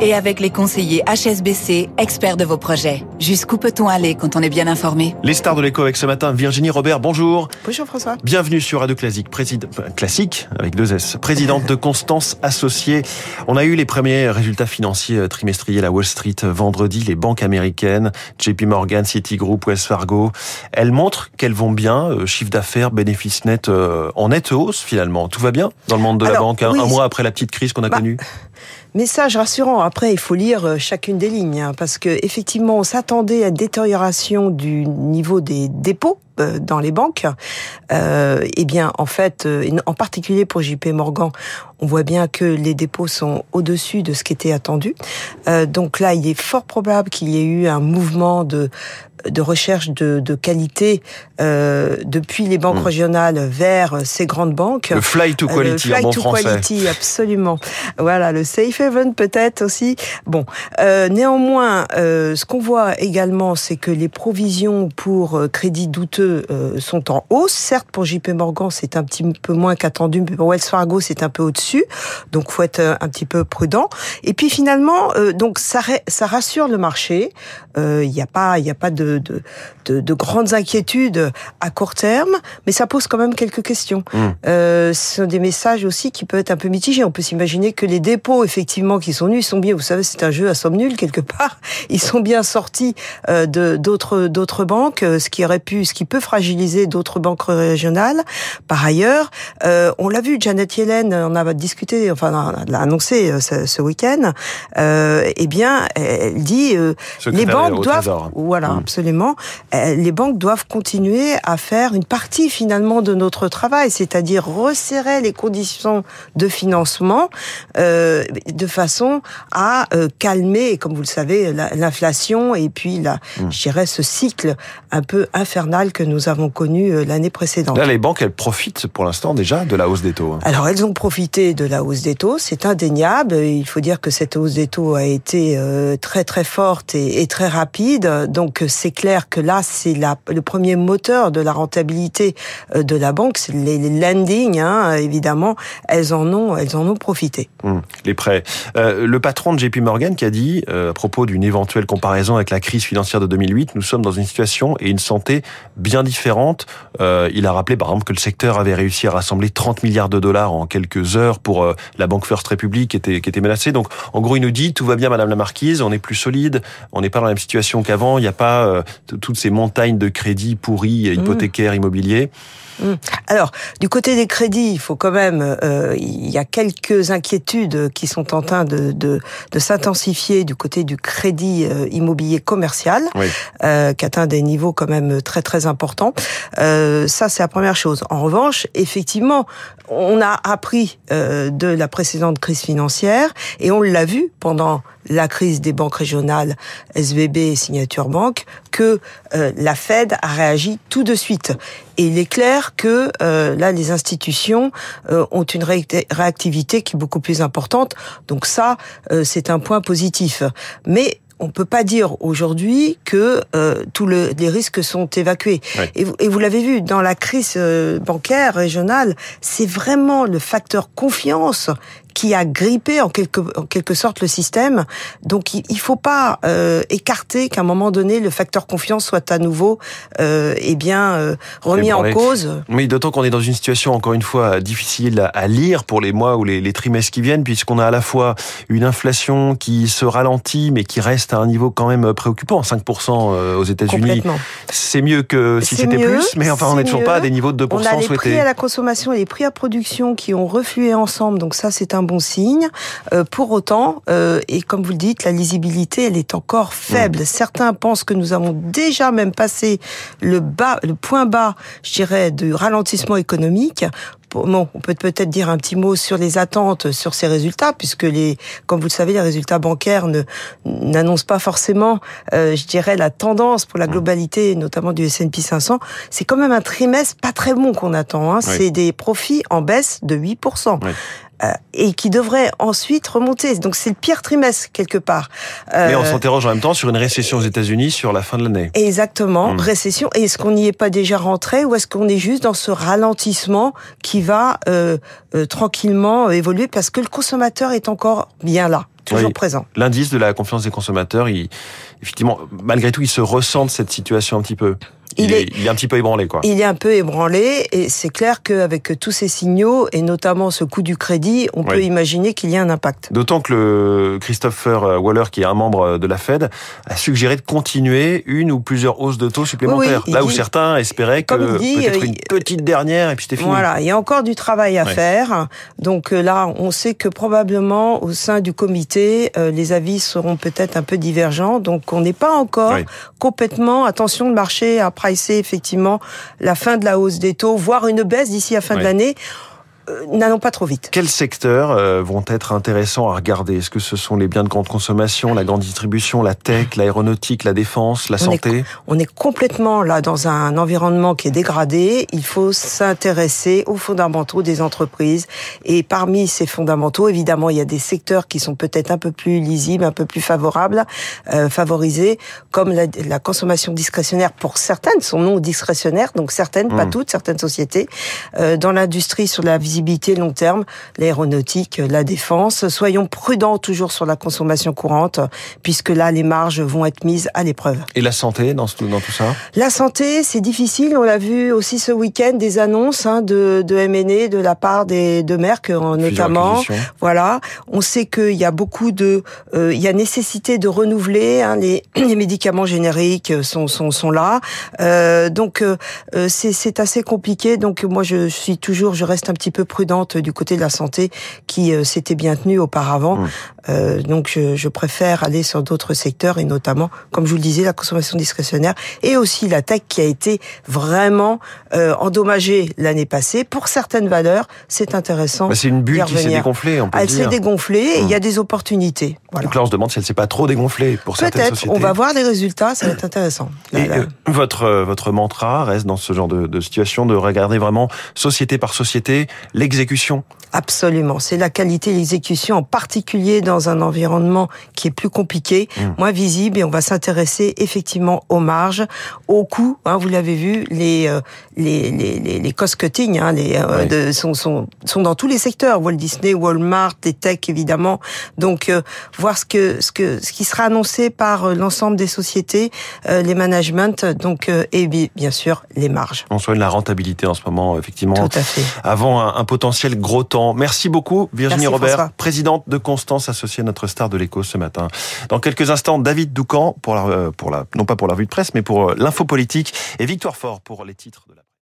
et avec les conseillers HSBC, experts de vos projets. Jusqu'où peut-on aller quand on est bien informé? Les stars de l'écho avec ce matin, Virginie Robert, bonjour. Bonjour François. Bienvenue sur Radio Classique, président, classique avec deux S, présidente de Constance Associée. On a eu les premiers résultats financiers euh, trimestriels à Wall Street euh, vendredi, les banques américaines, JP Morgan, Citigroup, Wells Fargo. Elles montrent qu'elles vont bien, euh, chiffre d'affaires, bénéfices nets en nette hausse finalement. Tout va bien dans le monde de la banque, un, mois après la petite crise qu'on a bah, connue? Message rassurant. Après, il faut lire euh, chacune des lignes, hein, parce que effectivement, on s'attendait à une détérioration du niveau des dépôts euh, dans les banques. Euh, eh bien, en fait, euh, en particulier pour JP Morgan, on voit bien que les dépôts sont au-dessus de ce qui était attendu. Euh, donc là, il est fort probable qu'il y ait eu un mouvement de de recherche de, de qualité euh, depuis les banques mmh. régionales vers ces grandes banques. Le fly to quality, le fly en bon to français. quality, absolument. Voilà, le safe haven peut-être aussi. Bon, euh, néanmoins, euh, ce qu'on voit également, c'est que les provisions pour crédit douteux sont en hausse. Certes, pour JP Morgan, c'est un petit peu moins qu'attendu, mais pour Wells Fargo, c'est un peu au-dessus. Donc, faut être un petit peu prudent. Et puis finalement, donc ça, ça rassure le marché. Il n'y a pas, il n'y a pas de de, de, de, grandes inquiétudes à court terme, mais ça pose quand même quelques questions. Mmh. Euh, ce sont des messages aussi qui peuvent être un peu mitigés. On peut s'imaginer que les dépôts, effectivement, qui sont nus, ils sont bien. Vous savez, c'est un jeu à somme nulle quelque part. Ils sont bien sortis euh, de d'autres d'autres banques, euh, ce qui aurait pu, ce qui peut fragiliser d'autres banques régionales. Par ailleurs, euh, on l'a vu, Janet Yellen on a discuté, enfin, l'a annoncé euh, ce, ce week-end. Euh, eh bien, elle dit les banques doivent, voilà, mmh. Absolument euh, les banques doivent continuer à faire une partie finalement de notre travail, c'est-à-dire resserrer les conditions de financement euh, de façon à euh, calmer, comme vous le savez, l'inflation et puis la, mmh. je dirais, ce cycle un peu infernal que nous avons connu l'année précédente. Là, les banques, elles profitent pour l'instant déjà de la hausse des taux. Hein. Alors, elles ont profité de la hausse des taux, c'est indéniable. Il faut dire que cette hausse des taux a été très très forte et, et très rapide, donc c'est clair que là, c'est le premier moteur de la rentabilité euh, de la banque. C'est les, les hein, évidemment, elles en ont, elles en ont profité. Hum, les prêts. Euh, le patron de JP Morgan qui a dit, euh, à propos d'une éventuelle comparaison avec la crise financière de 2008, nous sommes dans une situation et une santé bien différentes. Euh, il a rappelé, par exemple, que le secteur avait réussi à rassembler 30 milliards de dollars en quelques heures pour euh, la banque First Republic qui était, qui était menacée. Donc, en gros, il nous dit, tout va bien, Madame la Marquise, on est plus solide, on n'est pas dans la même situation qu'avant, il n'y a pas toutes ces montagnes de crédits pourris, mmh. hypothécaires, immobiliers. Mmh. Alors, du côté des crédits, il faut quand même, euh, il y a quelques inquiétudes qui sont en train de, de, de s'intensifier du côté du crédit euh, immobilier commercial, oui. euh, qui atteint des niveaux quand même très très importants. Euh, ça, c'est la première chose. En revanche, effectivement, on a appris euh, de la précédente crise financière et on l'a vu pendant la crise des banques régionales SVB et Signature Bank que euh, la Fed a réagi tout de suite. Et il est clair que euh, là, les institutions euh, ont une réactivité qui est beaucoup plus importante. Donc ça, euh, c'est un point positif. Mais on peut pas dire aujourd'hui que euh, tous le, les risques sont évacués. Oui. Et vous, et vous l'avez vu dans la crise euh, bancaire régionale, c'est vraiment le facteur confiance qui a grippé en quelque, en quelque sorte le système. Donc il ne faut pas euh, écarter qu'à un moment donné, le facteur confiance soit à nouveau euh, eh bien, euh, remis en cause. Oui, d'autant qu'on est dans une situation, encore une fois, difficile à, lire pour les mois ou les, les trimestres qui viennent, puisqu'on a à la fois une inflation qui se ralentit, mais qui reste à un niveau quand même préoccupant. 5% aux États-Unis, c'est mieux que si c'était plus, mais enfin, on n'est toujours pas à des niveaux de 2% souhaités. On a les souhaités. prix à la consommation et les prix à production qui ont reflué ensemble, donc ça, c'est un bon signe. Euh, pour autant, euh, et comme vous le dites, la lisibilité, elle est encore faible. Mmh. Certains pensent que nous avons déjà même passé le bas, le point bas, je dirais, du ralentissement économique bon, on peut peut-être dire un petit mot sur les attentes sur ces résultats, puisque les, comme vous le savez, les résultats bancaires ne n'annoncent pas forcément, euh, je dirais, la tendance pour la globalité, notamment du S&P 500. C'est quand même un trimestre pas très bon qu'on attend. Hein. Oui. C'est des profits en baisse de 8%. Oui. Euh, et qui devrait ensuite remonter. Donc c'est le pire trimestre quelque part. Mais on s'interroge en même temps sur une récession aux États-Unis sur la fin de l'année. Exactement, hmm. récession. Et est-ce qu'on n'y est pas déjà rentré ou est-ce qu'on est juste dans ce ralentissement qui va euh, tranquillement évoluer parce que le consommateur est encore bien là toujours présent. L'indice de la confiance des consommateurs, il, effectivement, malgré tout, il se ressent de cette situation un petit peu il, est, il, est, un petit peu ébranlé, quoi. Il est un peu ébranlé, et c'est clair qu'avec tous ces signaux, et notamment ce coût du crédit, on peut imaginer qu'il y a un impact. D'autant que le Christopher Waller, qui est un membre de la Fed, a suggéré de continuer une ou plusieurs hausses de taux supplémentaires. là où certains espéraient que peut-être une petite dernière, et puis c'était fini. Voilà, il y a encore du travail à faire. Donc euh, là, on sait que probablement au sein du comité, euh, les avis seront peut-être un peu divergents. Donc on n'est pas encore complètement, attention, le marché après c'est effectivement la fin de la hausse des taux, voire une baisse d'ici à la fin de l'année. Euh, n'allons pas trop vite. Quels secteurs euh, vont être intéressants à regarder? Est-ce que ce sont les biens de grande consommation, la grande distribution, la tech, l'aéronautique, la défense, la santé? On est complètement là dans un environnement qui est dégradé. Il faut s'intéresser aux fondamentaux des entreprises. Et parmi ces fondamentaux, évidemment, il y a des secteurs qui sont peut-être un peu plus lisibles, un peu plus favorables, euh, favorisés, comme la, la, consommation discrétionnaire pour certaines, sont non discrétionnaires, donc certaines, pas hmm. toutes, certaines sociétés. Euh, dans l'industrie, sur la visibilité visibilité long terme, l'aéronautique, la défense. Soyons prudents toujours sur la consommation courante, puisque là, les marges vont être mises à l'épreuve. Et la santé dans, dans tout ça? La santé, c'est difficile. On l'a vu aussi ce week-end, des annonces hein, de, de M&A de la part des, de Merck, euh, notamment. Voilà. On sait qu'il y a beaucoup de... Euh, il y a nécessité de renouveler. Hein, les, les, médicaments génériques sont, sont, sont là. Euh, donc, euh, c'est assez compliqué. Donc, moi, je suis toujours... Je reste un petit peu prudente du côté de la santé qui euh, s'était bien tenue auparavant. Mmh. Euh, donc je, je, préfère aller sur d'autres secteurs et notamment, comme je vous le disais, la consommation discrétionnaire et aussi la tech qui a été vraiment euh, endommagée l'année passée. Pour certaines valeurs, c'est intéressant. Bah, c'est une bulle qui s'est dégonflée, on peut Elle s'est dégonflée et il y a mmh. des opportunités. Voilà. Donc là, on se demande si elle s'est pas trop dégonflée pour certaines sociétés. Peut-être, on va voir les résultats, ça va être intéressant. et euh, votre, votre mantra reste dans ce genre de, de situation de regarder vraiment société par société l'exécution Absolument, c'est la qualité de l'exécution, en particulier dans un environnement qui est plus compliqué, mmh. moins visible, et on va s'intéresser effectivement aux marges, aux coûts. Hein, vous l'avez vu, les, euh, les, les, les, cost cutting hein, les, euh, de, sont, sont, sont dans tous les secteurs, Walt Disney, Walmart, les tech évidemment. Donc euh, voir ce que ce que ce qui sera annoncé par l'ensemble des sociétés, les managements, donc et bien sûr les marges. On soigne la rentabilité en ce moment, effectivement. Tout à fait. Avant un, un potentiel gros temps Merci beaucoup, Virginie Robert, présidente de Constance, associée à notre star de l'écho ce matin. Dans quelques instants, David Doucan, pour la, euh, pour la, non pas pour la revue de presse, mais pour euh, l'info politique, et Victoire Fort pour les titres de la